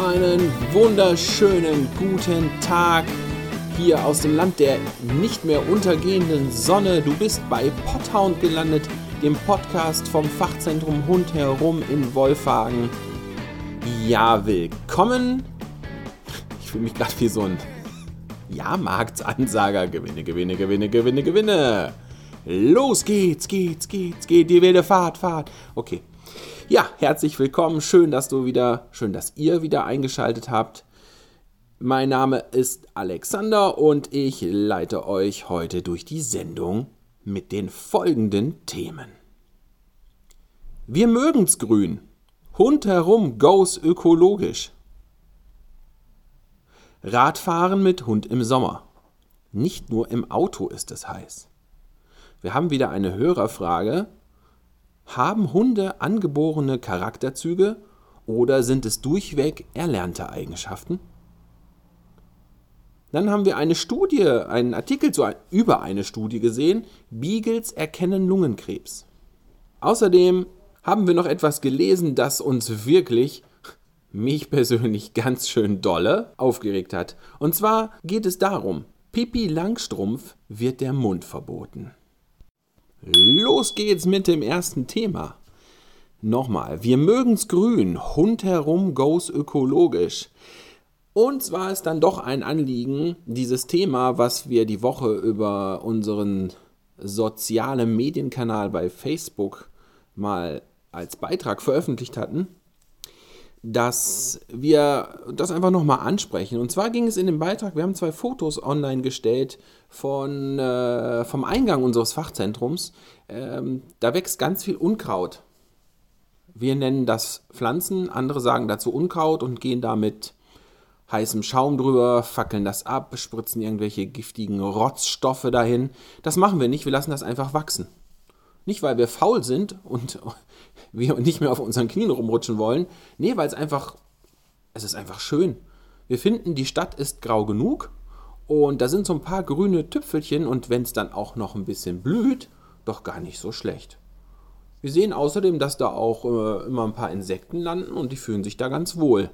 Einen wunderschönen guten Tag hier aus dem Land der nicht mehr untergehenden Sonne. Du bist bei Podhound gelandet, dem Podcast vom Fachzentrum Hund herum in Wolfhagen. Ja, willkommen. Ich fühle mich gerade wie so ein Jahrmarktsansager. Gewinne, gewinne, gewinne, gewinne, gewinne. Los geht's, geht's, geht's, geht die wilde Fahrt, Fahrt. Okay. Ja, herzlich willkommen. Schön, dass du wieder, schön, dass ihr wieder eingeschaltet habt. Mein Name ist Alexander und ich leite euch heute durch die Sendung mit den folgenden Themen. Wir mögen's grün. Hund herum goes ökologisch. Radfahren mit Hund im Sommer. Nicht nur im Auto ist es heiß. Wir haben wieder eine Hörerfrage haben Hunde angeborene Charakterzüge oder sind es durchweg erlernte Eigenschaften? Dann haben wir eine Studie, einen Artikel zu, über eine Studie gesehen. Beagles erkennen Lungenkrebs. Außerdem haben wir noch etwas gelesen, das uns wirklich, mich persönlich ganz schön dolle, aufgeregt hat. Und zwar geht es darum, Pippi Langstrumpf wird der Mund verboten. Los geht's mit dem ersten Thema. Nochmal, wir mögen's grün, Hund herum goes ökologisch. Und zwar ist dann doch ein Anliegen, dieses Thema, was wir die Woche über unseren sozialen Medienkanal bei Facebook mal als Beitrag veröffentlicht hatten, dass wir das einfach nochmal ansprechen. Und zwar ging es in dem Beitrag, wir haben zwei Fotos online gestellt von, äh, vom Eingang unseres Fachzentrums. Ähm, da wächst ganz viel Unkraut. Wir nennen das Pflanzen, andere sagen dazu Unkraut und gehen da mit heißem Schaum drüber, fackeln das ab, spritzen irgendwelche giftigen Rotzstoffe dahin. Das machen wir nicht, wir lassen das einfach wachsen. Nicht, weil wir faul sind und wir nicht mehr auf unseren Knien rumrutschen wollen. Nee, weil es einfach, es ist einfach schön. Wir finden, die Stadt ist grau genug und da sind so ein paar grüne Tüpfelchen und wenn es dann auch noch ein bisschen blüht, doch gar nicht so schlecht. Wir sehen außerdem, dass da auch äh, immer ein paar Insekten landen und die fühlen sich da ganz wohl.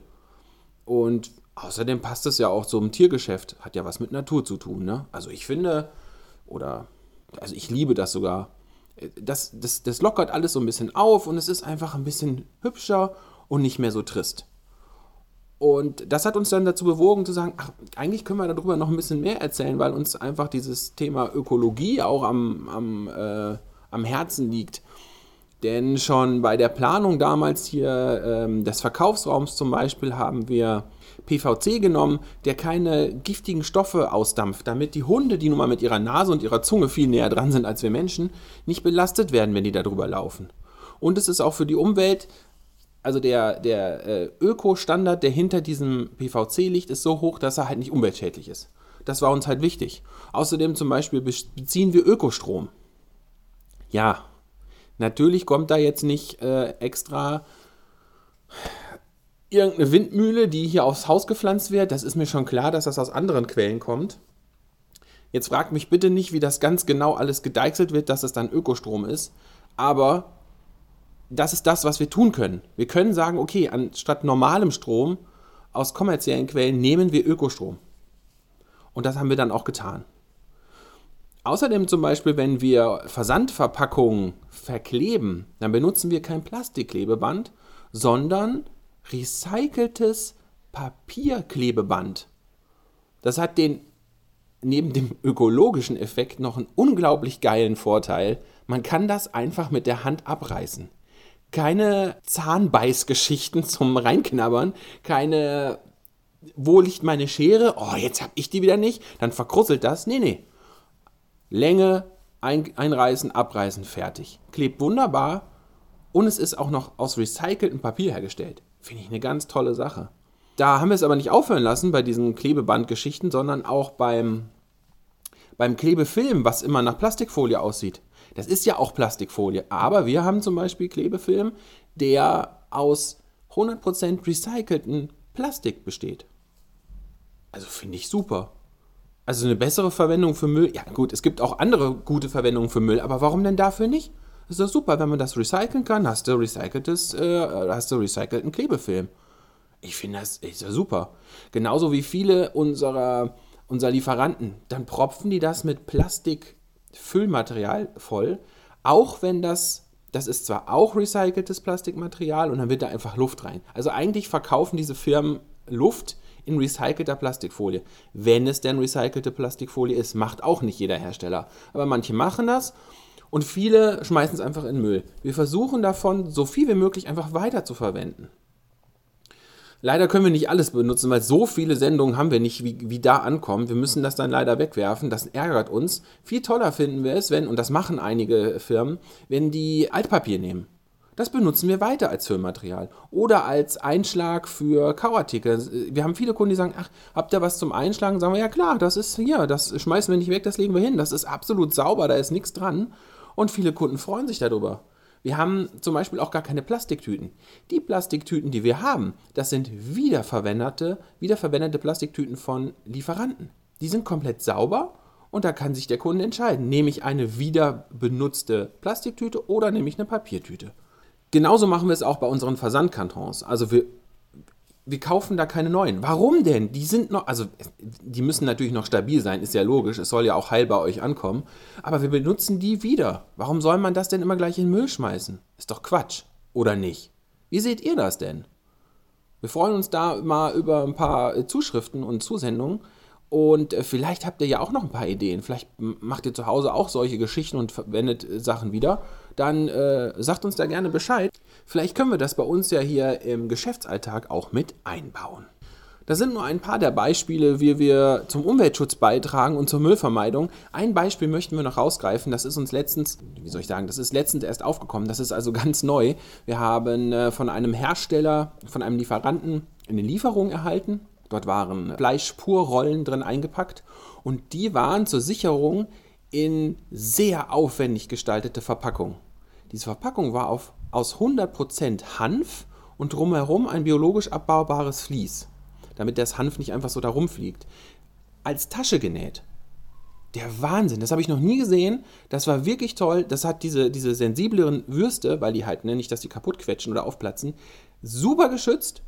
Und außerdem passt es ja auch zum Tiergeschäft, hat ja was mit Natur zu tun. Ne? Also ich finde, oder also ich liebe das sogar, das, das, das lockert alles so ein bisschen auf und es ist einfach ein bisschen hübscher und nicht mehr so trist. Und das hat uns dann dazu bewogen zu sagen, ach, eigentlich können wir darüber noch ein bisschen mehr erzählen, weil uns einfach dieses Thema Ökologie auch am, am, äh, am Herzen liegt. Denn schon bei der Planung damals hier ähm, des Verkaufsraums zum Beispiel haben wir PVC genommen, der keine giftigen Stoffe ausdampft, damit die Hunde, die nun mal mit ihrer Nase und ihrer Zunge viel näher dran sind als wir Menschen, nicht belastet werden, wenn die da drüber laufen. Und es ist auch für die Umwelt, also der, der äh, Öko-Standard, der hinter diesem PVC liegt, ist so hoch, dass er halt nicht umweltschädlich ist. Das war uns halt wichtig. Außerdem zum Beispiel beziehen wir Ökostrom. Ja, natürlich kommt da jetzt nicht äh, extra irgendeine Windmühle, die hier aufs Haus gepflanzt wird. Das ist mir schon klar, dass das aus anderen Quellen kommt. Jetzt fragt mich bitte nicht, wie das ganz genau alles gedeichselt wird, dass es dann Ökostrom ist. Aber das ist das, was wir tun können. Wir können sagen, okay, anstatt normalem Strom aus kommerziellen Quellen nehmen wir Ökostrom. Und das haben wir dann auch getan. Außerdem zum Beispiel, wenn wir Versandverpackungen verkleben, dann benutzen wir kein Plastikklebeband, sondern recyceltes Papierklebeband. Das hat den neben dem ökologischen Effekt noch einen unglaublich geilen Vorteil. Man kann das einfach mit der Hand abreißen. Keine Zahnbeißgeschichten zum Reinknabbern, keine wo liegt meine Schere? Oh, jetzt hab ich die wieder nicht. Dann verkrusselt das. Nee, nee. Länge, ein, einreißen, abreißen, fertig. Klebt wunderbar und es ist auch noch aus recyceltem Papier hergestellt. Finde ich eine ganz tolle Sache. Da haben wir es aber nicht aufhören lassen bei diesen Klebebandgeschichten, sondern auch beim, beim Klebefilm, was immer nach Plastikfolie aussieht. Das ist ja auch Plastikfolie, aber wir haben zum Beispiel Klebefilm, der aus 100% recycelten Plastik besteht. Also finde ich super. Also eine bessere Verwendung für Müll. Ja gut, es gibt auch andere gute Verwendungen für Müll, aber warum denn dafür nicht? ist doch super, wenn man das recyceln kann, hast du recyceltes, äh, hast du recycelten Klebefilm. Ich finde das ist ja super. Genauso wie viele unserer, unserer Lieferanten. Dann propfen die das mit Plastikfüllmaterial voll. Auch wenn das, das ist zwar auch recyceltes Plastikmaterial und dann wird da einfach Luft rein. Also eigentlich verkaufen diese Firmen Luft in recycelter Plastikfolie. Wenn es denn recycelte Plastikfolie ist, macht auch nicht jeder Hersteller. Aber manche machen das und viele schmeißen es einfach in Müll. Wir versuchen davon so viel wie möglich einfach weiter zu verwenden. Leider können wir nicht alles benutzen, weil so viele Sendungen haben wir nicht, wie, wie da ankommen. Wir müssen das dann leider wegwerfen. Das ärgert uns. Viel toller finden wir es, wenn, und das machen einige Firmen, wenn die Altpapier nehmen. Das benutzen wir weiter als Füllmaterial oder als Einschlag für Kauartikel. Wir haben viele Kunden, die sagen, ach, habt ihr was zum Einschlagen? Sagen wir, ja klar, das ist hier, das schmeißen wir nicht weg, das legen wir hin. Das ist absolut sauber, da ist nichts dran. Und viele Kunden freuen sich darüber. Wir haben zum Beispiel auch gar keine Plastiktüten. Die Plastiktüten, die wir haben, das sind wiederverwendete, wiederverwendete Plastiktüten von Lieferanten. Die sind komplett sauber und da kann sich der Kunde entscheiden, nehme ich eine wieder benutzte Plastiktüte oder nehme ich eine Papiertüte. Genauso machen wir es auch bei unseren Versandkartons. Also wir wir kaufen da keine neuen. Warum denn? Die sind noch, also die müssen natürlich noch stabil sein, ist ja logisch. Es soll ja auch heil bei euch ankommen. Aber wir benutzen die wieder. Warum soll man das denn immer gleich in den Müll schmeißen? Ist doch Quatsch, oder nicht? Wie seht ihr das denn? Wir freuen uns da mal über ein paar äh, Zuschriften und Zusendungen. Und äh, vielleicht habt ihr ja auch noch ein paar Ideen. Vielleicht macht ihr zu Hause auch solche Geschichten und verwendet äh, Sachen wieder. Dann äh, sagt uns da gerne Bescheid. Vielleicht können wir das bei uns ja hier im Geschäftsalltag auch mit einbauen. Das sind nur ein paar der Beispiele, wie wir zum Umweltschutz beitragen und zur Müllvermeidung. Ein Beispiel möchten wir noch rausgreifen. Das ist uns letztens, wie soll ich sagen, das ist letztens erst aufgekommen. Das ist also ganz neu. Wir haben äh, von einem Hersteller, von einem Lieferanten eine Lieferung erhalten. Dort waren Fleischpurrollen drin eingepackt und die waren zur Sicherung in sehr aufwendig gestaltete Verpackung. Diese Verpackung war auf aus 100% Hanf und drumherum ein biologisch abbaubares Vlies, damit das Hanf nicht einfach so da rumfliegt. Als Tasche genäht. Der Wahnsinn, das habe ich noch nie gesehen. Das war wirklich toll. Das hat diese, diese sensibleren Würste, weil die halt, ne, nicht, dass die kaputt quetschen oder aufplatzen, super geschützt.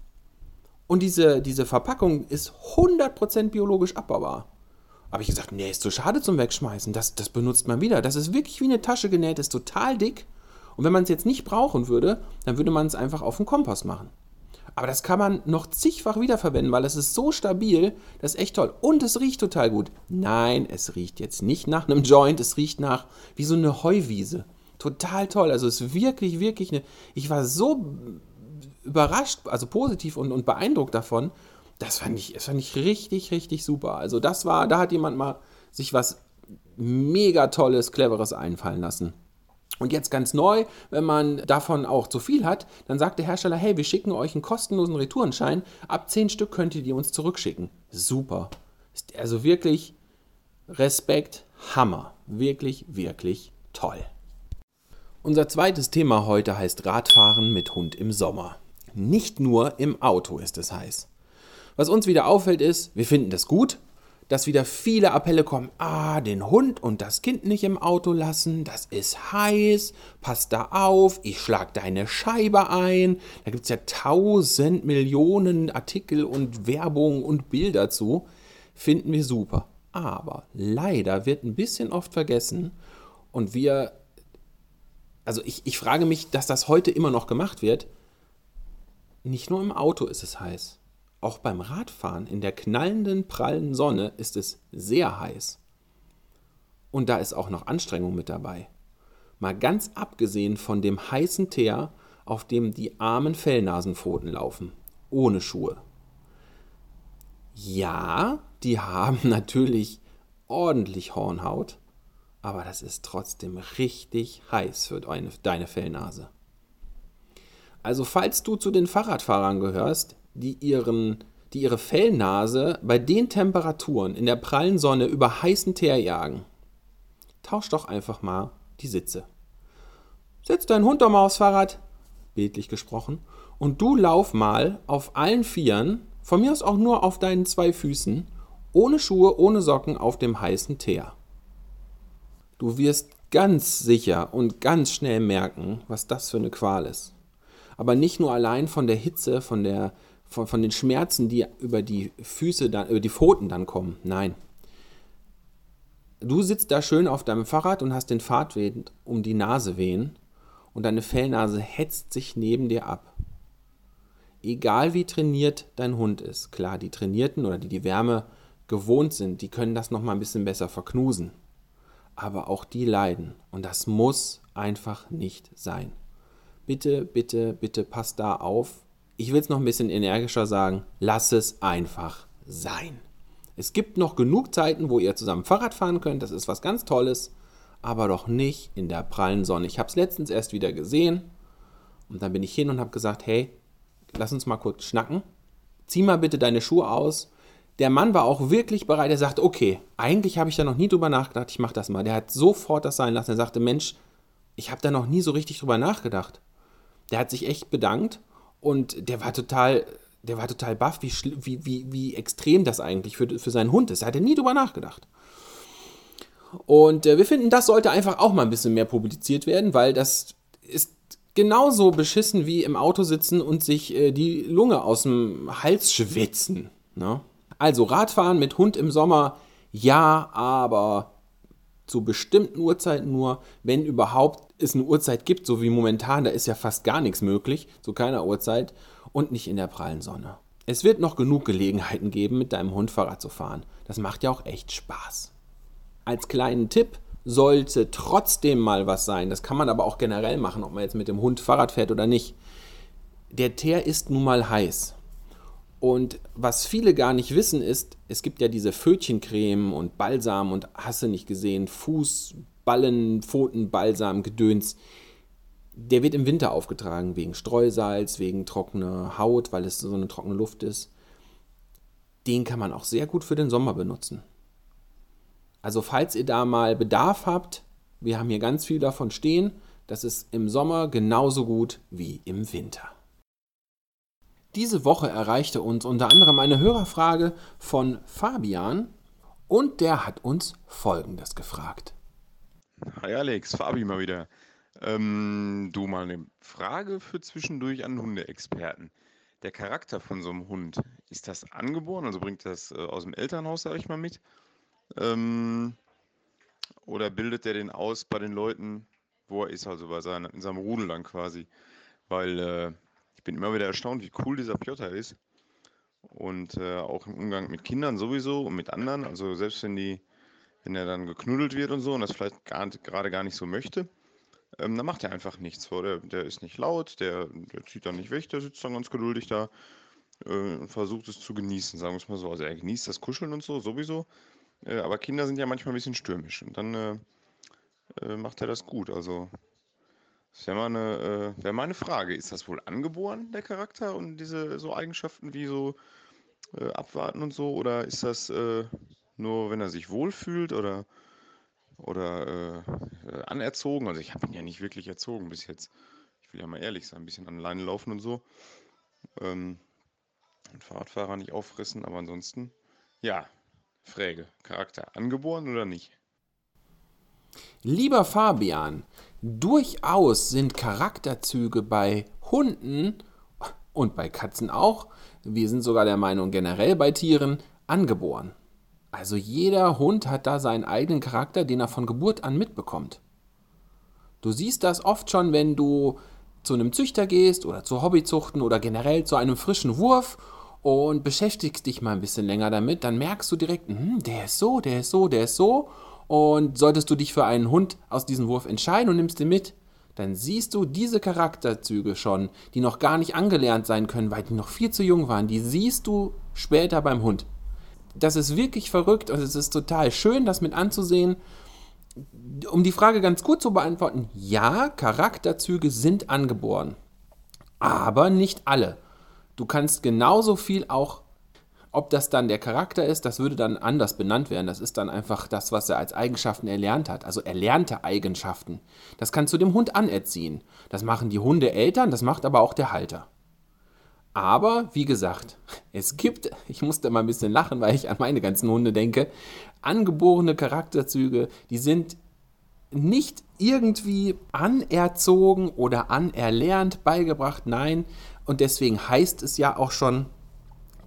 Und diese, diese Verpackung ist 100% biologisch abbaubar. Habe ich gesagt, nee, ist zu schade zum Wegschmeißen. Das, das benutzt man wieder. Das ist wirklich wie eine Tasche genäht, ist total dick und wenn man es jetzt nicht brauchen würde, dann würde man es einfach auf den Kompost machen. Aber das kann man noch zigfach wiederverwenden, weil es ist so stabil, das ist echt toll. Und es riecht total gut. Nein, es riecht jetzt nicht nach einem Joint, es riecht nach wie so eine Heuwiese. Total toll. Also es ist wirklich, wirklich eine. Ich war so überrascht, also positiv und, und beeindruckt davon. Das fand, ich, das fand ich richtig, richtig super. Also das war, da hat jemand mal sich was mega Tolles, Cleveres einfallen lassen. Und jetzt ganz neu, wenn man davon auch zu viel hat, dann sagt der Hersteller, hey, wir schicken euch einen kostenlosen Retourenschein. Ab 10 Stück könnt ihr die uns zurückschicken. Super. Also wirklich Respekt, Hammer. Wirklich, wirklich toll. Unser zweites Thema heute heißt Radfahren mit Hund im Sommer. Nicht nur im Auto ist es heiß. Was uns wieder auffällt ist, wir finden das gut, dass wieder viele Appelle kommen, ah, den Hund und das Kind nicht im Auto lassen, das ist heiß, pass da auf, ich schlag deine Scheibe ein. Da gibt es ja tausend Millionen Artikel und Werbung und Bilder zu. Finden wir super. Aber leider wird ein bisschen oft vergessen und wir, also ich, ich frage mich, dass das heute immer noch gemacht wird. Nicht nur im Auto ist es heiß. Auch beim Radfahren in der knallenden, prallen Sonne ist es sehr heiß. Und da ist auch noch Anstrengung mit dabei. Mal ganz abgesehen von dem heißen Teer, auf dem die armen Fellnasenpfoten laufen, ohne Schuhe. Ja, die haben natürlich ordentlich Hornhaut, aber das ist trotzdem richtig heiß für deine, deine Fellnase. Also falls du zu den Fahrradfahrern gehörst, die, ihren, die ihre Fellnase bei den Temperaturen in der prallen Sonne über heißen Teer jagen. Tausch doch einfach mal die Sitze. Setz deinen Hund doch mal aufs Fahrrad, bildlich gesprochen, und du lauf mal auf allen Vieren, von mir aus auch nur auf deinen zwei Füßen, ohne Schuhe, ohne Socken auf dem heißen Teer. Du wirst ganz sicher und ganz schnell merken, was das für eine Qual ist. Aber nicht nur allein von der Hitze, von der von, von den Schmerzen, die über die Füße dann, über die Pfoten dann kommen. Nein. Du sitzt da schön auf deinem Fahrrad und hast den Fahrtwind um die Nase wehen und deine Fellnase hetzt sich neben dir ab. Egal wie trainiert dein Hund ist, klar, die Trainierten oder die die Wärme gewohnt sind, die können das nochmal ein bisschen besser verknusen. Aber auch die leiden und das muss einfach nicht sein. Bitte, bitte, bitte passt da auf. Ich will es noch ein bisschen energischer sagen, lass es einfach sein. Es gibt noch genug Zeiten, wo ihr zusammen Fahrrad fahren könnt, das ist was ganz Tolles, aber doch nicht in der prallen Sonne. Ich habe es letztens erst wieder gesehen und dann bin ich hin und habe gesagt, hey, lass uns mal kurz schnacken. Zieh mal bitte deine Schuhe aus. Der Mann war auch wirklich bereit. Er sagte, okay, eigentlich habe ich da noch nie drüber nachgedacht. Ich mache das mal. Der hat sofort das sein lassen. Er sagte, Mensch, ich habe da noch nie so richtig drüber nachgedacht. Der hat sich echt bedankt und der war total der war total baff, wie, wie, wie, wie extrem das eigentlich für, für seinen Hund ist. Da hat er nie drüber nachgedacht. Und äh, wir finden, das sollte einfach auch mal ein bisschen mehr publiziert werden, weil das ist genauso beschissen wie im Auto sitzen und sich äh, die Lunge aus dem Hals schwitzen. Ne? Also Radfahren mit Hund im Sommer, ja, aber zu bestimmten Uhrzeiten nur, wenn überhaupt es eine Uhrzeit gibt, so wie momentan, da ist ja fast gar nichts möglich, zu keiner Uhrzeit und nicht in der prallen Sonne. Es wird noch genug Gelegenheiten geben, mit deinem Hund Fahrrad zu fahren. Das macht ja auch echt Spaß. Als kleinen Tipp sollte trotzdem mal was sein. Das kann man aber auch generell machen, ob man jetzt mit dem Hund Fahrrad fährt oder nicht. Der Teer ist nun mal heiß. Und was viele gar nicht wissen ist, es gibt ja diese Fötchencreme und Balsam und hasse nicht gesehen, Fußballen, Pfotenbalsam, Gedöns der wird im Winter aufgetragen, wegen Streusalz, wegen trockener Haut, weil es so eine trockene Luft ist. Den kann man auch sehr gut für den Sommer benutzen. Also falls ihr da mal Bedarf habt, wir haben hier ganz viel davon stehen, das ist im Sommer genauso gut wie im Winter. Diese Woche erreichte uns unter anderem eine Hörerfrage von Fabian und der hat uns Folgendes gefragt. Hi Alex, Fabi mal wieder. Ähm, du mal eine Frage für zwischendurch an Hundeexperten. Der Charakter von so einem Hund, ist das angeboren? Also bringt das äh, aus dem Elternhaus, sage ich mal, mit? Ähm, oder bildet der den aus bei den Leuten, wo er ist, also bei seiner, in seinem Rudel dann quasi? Weil äh, ich bin immer wieder erstaunt, wie cool dieser Piotr ist. Und äh, auch im Umgang mit Kindern sowieso und mit anderen. Also selbst wenn die, wenn er dann geknuddelt wird und so und das vielleicht gerade gar nicht so möchte, ähm, dann macht er einfach nichts. Der, der ist nicht laut, der, der zieht dann nicht weg, der sitzt dann ganz geduldig da äh, und versucht es zu genießen, sagen wir es mal so. Also er genießt das Kuscheln und so sowieso, äh, aber Kinder sind ja manchmal ein bisschen stürmisch und dann äh, äh macht er das gut. Also das wäre mal, eine, äh, wär mal Frage. Ist das wohl angeboren, der Charakter und diese so Eigenschaften wie so äh, abwarten und so? Oder ist das nur, wenn er sich wohlfühlt oder oder äh, anerzogen. Also ich habe ihn ja nicht wirklich erzogen bis jetzt. Ich will ja mal ehrlich sein, ein bisschen an Leine laufen und so. Ähm, und Fahrradfahrer nicht auffressen, aber ansonsten, ja, Frage, Charakter, angeboren oder nicht? Lieber Fabian, durchaus sind Charakterzüge bei Hunden und bei Katzen auch, wir sind sogar der Meinung generell bei Tieren, angeboren. Also jeder Hund hat da seinen eigenen Charakter, den er von Geburt an mitbekommt. Du siehst das oft schon, wenn du zu einem Züchter gehst oder zur Hobbyzuchten oder generell zu einem frischen Wurf und beschäftigst dich mal ein bisschen länger damit, dann merkst du direkt, hm, der ist so, der ist so, der ist so. Und solltest du dich für einen Hund aus diesem Wurf entscheiden und nimmst ihn mit, dann siehst du diese Charakterzüge schon, die noch gar nicht angelernt sein können, weil die noch viel zu jung waren, die siehst du später beim Hund das ist wirklich verrückt und es ist total schön, das mit anzusehen. Um die Frage ganz gut zu beantworten, ja, Charakterzüge sind angeboren, aber nicht alle. Du kannst genauso viel auch, ob das dann der Charakter ist, das würde dann anders benannt werden. Das ist dann einfach das, was er als Eigenschaften erlernt hat, also erlernte Eigenschaften. Das kannst du dem Hund anerziehen. Das machen die Hundeeltern, das macht aber auch der Halter. Aber wie gesagt, es gibt, ich musste mal ein bisschen lachen, weil ich an meine ganzen Hunde denke, angeborene Charakterzüge, die sind nicht irgendwie anerzogen oder anerlernt beigebracht, nein. Und deswegen heißt es ja auch schon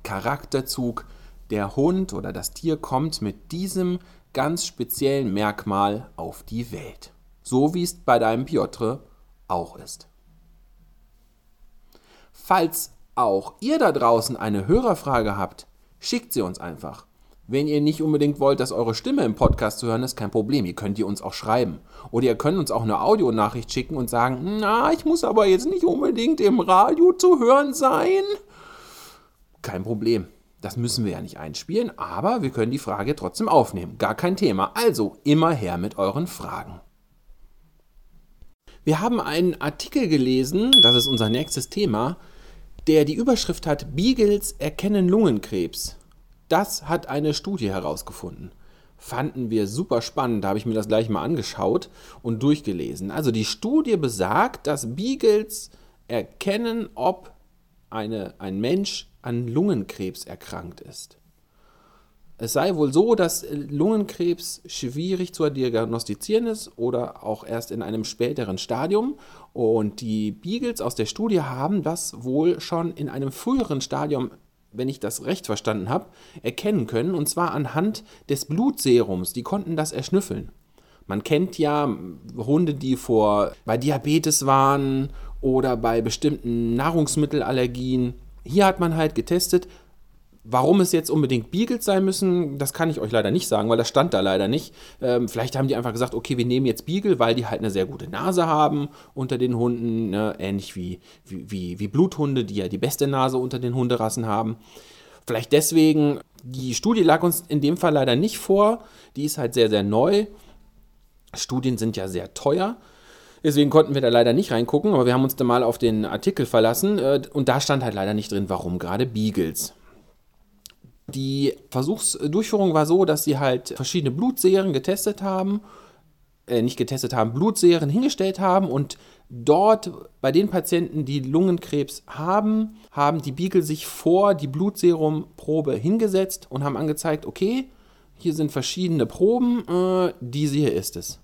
Charakterzug, der Hund oder das Tier kommt mit diesem ganz speziellen Merkmal auf die Welt. So wie es bei deinem Piotr auch ist. Falls auch ihr da draußen eine Hörerfrage habt, schickt sie uns einfach. Wenn ihr nicht unbedingt wollt, dass eure Stimme im Podcast zu hören ist, kein Problem. Ihr könnt ihr uns auch schreiben. Oder ihr könnt uns auch eine Audionachricht schicken und sagen, na, ich muss aber jetzt nicht unbedingt im Radio zu hören sein. Kein Problem. Das müssen wir ja nicht einspielen, aber wir können die Frage trotzdem aufnehmen. Gar kein Thema. Also immer her mit euren Fragen. Wir haben einen Artikel gelesen, das ist unser nächstes Thema, der die Überschrift hat Beagles erkennen Lungenkrebs. Das hat eine Studie herausgefunden. Fanden wir super spannend, da habe ich mir das gleich mal angeschaut und durchgelesen. Also die Studie besagt, dass Beagles erkennen, ob eine, ein Mensch an Lungenkrebs erkrankt ist. Es sei wohl so, dass Lungenkrebs schwierig zu diagnostizieren ist oder auch erst in einem späteren Stadium. Und die Beagles aus der Studie haben das wohl schon in einem früheren Stadium, wenn ich das recht verstanden habe, erkennen können. Und zwar anhand des Blutserums. Die konnten das erschnüffeln. Man kennt ja Hunde, die vor bei Diabetes waren oder bei bestimmten Nahrungsmittelallergien hier hat man halt getestet, Warum es jetzt unbedingt Beagles sein müssen, das kann ich euch leider nicht sagen, weil das stand da leider nicht. Ähm, vielleicht haben die einfach gesagt, okay, wir nehmen jetzt Beagle, weil die halt eine sehr gute Nase haben unter den Hunden, ne? ähnlich wie, wie, wie Bluthunde, die ja die beste Nase unter den Hunderassen haben. Vielleicht deswegen, die Studie lag uns in dem Fall leider nicht vor, die ist halt sehr, sehr neu. Studien sind ja sehr teuer. Deswegen konnten wir da leider nicht reingucken, aber wir haben uns da mal auf den Artikel verlassen äh, und da stand halt leider nicht drin, warum gerade Beagles. Die Versuchsdurchführung war so, dass sie halt verschiedene Blutserien getestet haben, äh, nicht getestet haben, Blutserien hingestellt haben und dort bei den Patienten, die Lungenkrebs haben, haben die Beagle sich vor die Blutserumprobe hingesetzt und haben angezeigt, okay, hier sind verschiedene Proben, äh, diese hier ist es.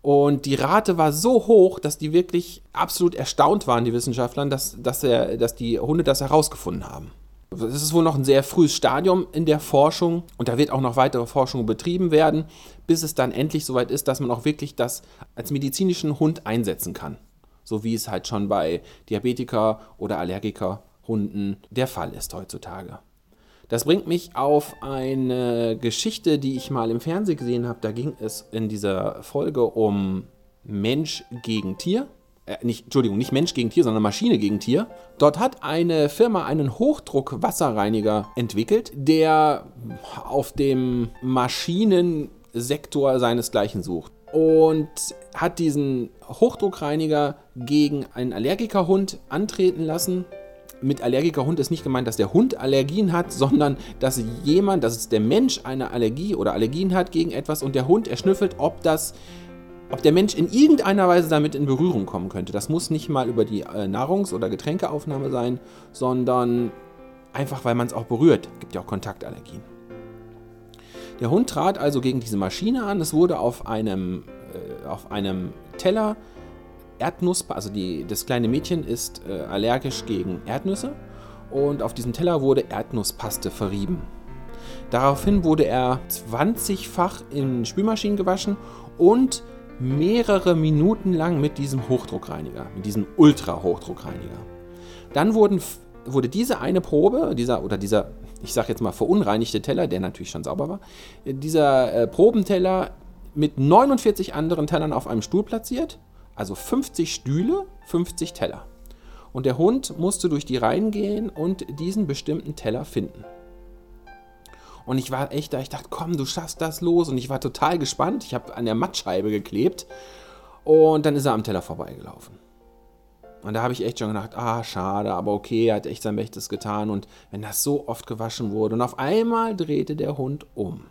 Und die Rate war so hoch, dass die wirklich absolut erstaunt waren, die Wissenschaftler, dass, dass, er, dass die Hunde das herausgefunden haben. Es ist wohl noch ein sehr frühes Stadium in der Forschung und da wird auch noch weitere Forschung betrieben werden, bis es dann endlich soweit ist, dass man auch wirklich das als medizinischen Hund einsetzen kann. So wie es halt schon bei Diabetiker oder Allergiker-Hunden der Fall ist heutzutage. Das bringt mich auf eine Geschichte, die ich mal im Fernsehen gesehen habe. Da ging es in dieser Folge um Mensch gegen Tier. Äh, nicht, Entschuldigung, nicht Mensch gegen Tier, sondern Maschine gegen Tier. Dort hat eine Firma einen Hochdruck-Wasserreiniger entwickelt, der auf dem Maschinensektor seinesgleichen sucht. Und hat diesen Hochdruckreiniger gegen einen Allergikerhund antreten lassen mit Allergikerhund ist nicht gemeint, dass der Hund Allergien hat, sondern dass jemand, dass der Mensch eine Allergie oder Allergien hat gegen etwas und der Hund erschnüffelt, ob das ob der Mensch in irgendeiner Weise damit in Berührung kommen könnte. Das muss nicht mal über die äh, Nahrungs- oder Getränkeaufnahme sein, sondern einfach, weil man es auch berührt. Es gibt ja auch Kontaktallergien. Der Hund trat also gegen diese Maschine an. Es wurde auf einem, äh, auf einem Teller Erdnuss, also die, das kleine Mädchen ist äh, allergisch gegen Erdnüsse und auf diesem Teller wurde Erdnusspaste verrieben. Daraufhin wurde er 20-fach in Spülmaschinen gewaschen und mehrere Minuten lang mit diesem Hochdruckreiniger, mit diesem Ultra-Hochdruckreiniger. Dann wurden, wurde diese eine Probe, dieser oder dieser, ich sage jetzt mal verunreinigte Teller, der natürlich schon sauber war, dieser äh, Probenteller mit 49 anderen Tellern auf einem Stuhl platziert also 50 Stühle, 50 Teller. Und der Hund musste durch die Reihen gehen und diesen bestimmten Teller finden. Und ich war echt da, ich dachte, komm, du schaffst das los. Und ich war total gespannt. Ich habe an der Mattscheibe geklebt. Und dann ist er am Teller vorbeigelaufen. Und da habe ich echt schon gedacht, ah, schade, aber okay, er hat echt sein Bestes getan. Und wenn das so oft gewaschen wurde. Und auf einmal drehte der Hund um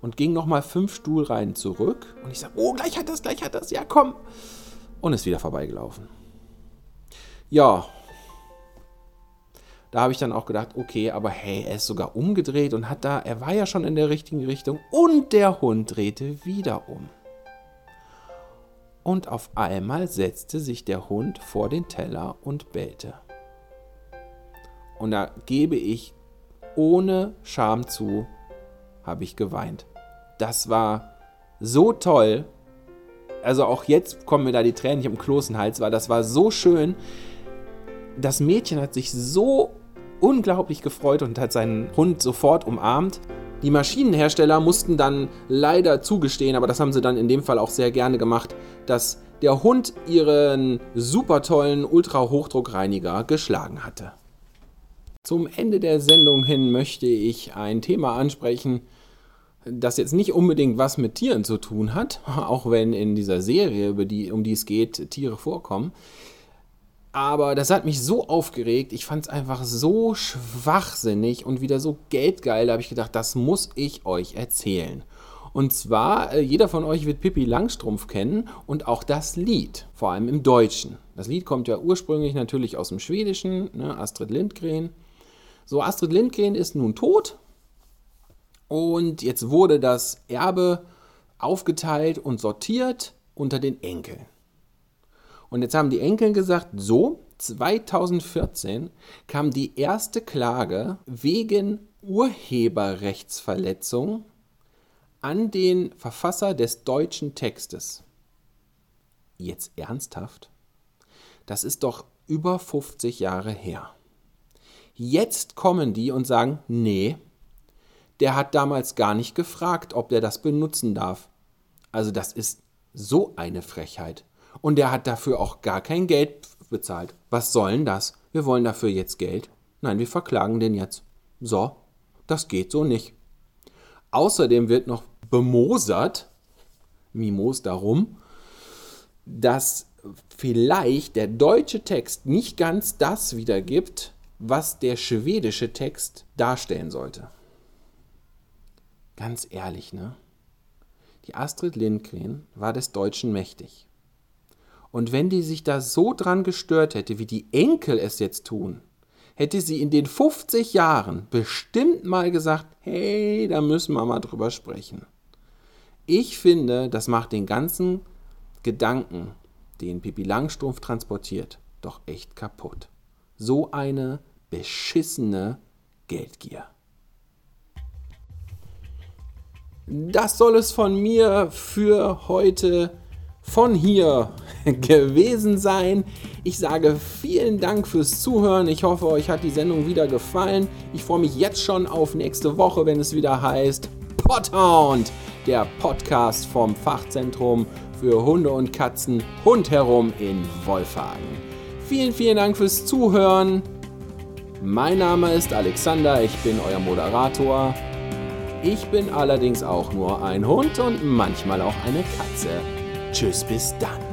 und ging nochmal fünf Stuhlreihen zurück. Und ich sage, oh, gleich hat das, gleich hat das, ja, komm. Und ist wieder vorbeigelaufen. Ja. Da habe ich dann auch gedacht, okay, aber hey, er ist sogar umgedreht und hat da, er war ja schon in der richtigen Richtung und der Hund drehte wieder um. Und auf einmal setzte sich der Hund vor den Teller und bellte. Und da gebe ich ohne Scham zu, habe ich geweint. Das war so toll. Also auch jetzt kommen mir da die Tränen, ich im Kloß Hals, weil das war so schön. Das Mädchen hat sich so unglaublich gefreut und hat seinen Hund sofort umarmt. Die Maschinenhersteller mussten dann leider zugestehen, aber das haben sie dann in dem Fall auch sehr gerne gemacht, dass der Hund ihren super tollen Ultra-Hochdruckreiniger geschlagen hatte. Zum Ende der Sendung hin möchte ich ein Thema ansprechen, das jetzt nicht unbedingt was mit Tieren zu tun hat, auch wenn in dieser Serie, über die, um die es geht, Tiere vorkommen. Aber das hat mich so aufgeregt. Ich fand es einfach so schwachsinnig und wieder so geldgeil. Da habe ich gedacht, das muss ich euch erzählen. Und zwar, äh, jeder von euch wird Pippi Langstrumpf kennen und auch das Lied, vor allem im Deutschen. Das Lied kommt ja ursprünglich natürlich aus dem Schwedischen, ne, Astrid Lindgren. So, Astrid Lindgren ist nun tot und jetzt wurde das Erbe aufgeteilt und sortiert unter den Enkeln. Und jetzt haben die Enkel gesagt, so, 2014 kam die erste Klage wegen Urheberrechtsverletzung an den Verfasser des deutschen Textes. Jetzt ernsthaft? Das ist doch über 50 Jahre her. Jetzt kommen die und sagen, nee, der hat damals gar nicht gefragt, ob der das benutzen darf. Also das ist so eine Frechheit. Und der hat dafür auch gar kein Geld bezahlt. Was soll denn das? Wir wollen dafür jetzt Geld. Nein, wir verklagen den jetzt. So, das geht so nicht. Außerdem wird noch bemosert, Mimos darum, dass vielleicht der deutsche Text nicht ganz das wiedergibt, was der schwedische Text darstellen sollte. Ganz ehrlich, ne? Die Astrid Lindgren war des Deutschen mächtig. Und wenn die sich da so dran gestört hätte, wie die Enkel es jetzt tun, hätte sie in den 50 Jahren bestimmt mal gesagt, hey, da müssen wir mal drüber sprechen. Ich finde, das macht den ganzen Gedanken, den Pippi Langstrumpf transportiert, doch echt kaputt. So eine beschissene Geldgier. Das soll es von mir für heute von hier gewesen sein. Ich sage vielen Dank fürs Zuhören. Ich hoffe, euch hat die Sendung wieder gefallen. Ich freue mich jetzt schon auf nächste Woche, wenn es wieder heißt Podhound, der Podcast vom Fachzentrum für Hunde und Katzen rundherum in Wolfhagen. Vielen, vielen Dank fürs Zuhören. Mein Name ist Alexander, ich bin euer Moderator. Ich bin allerdings auch nur ein Hund und manchmal auch eine Katze. Tschüss, bis dann.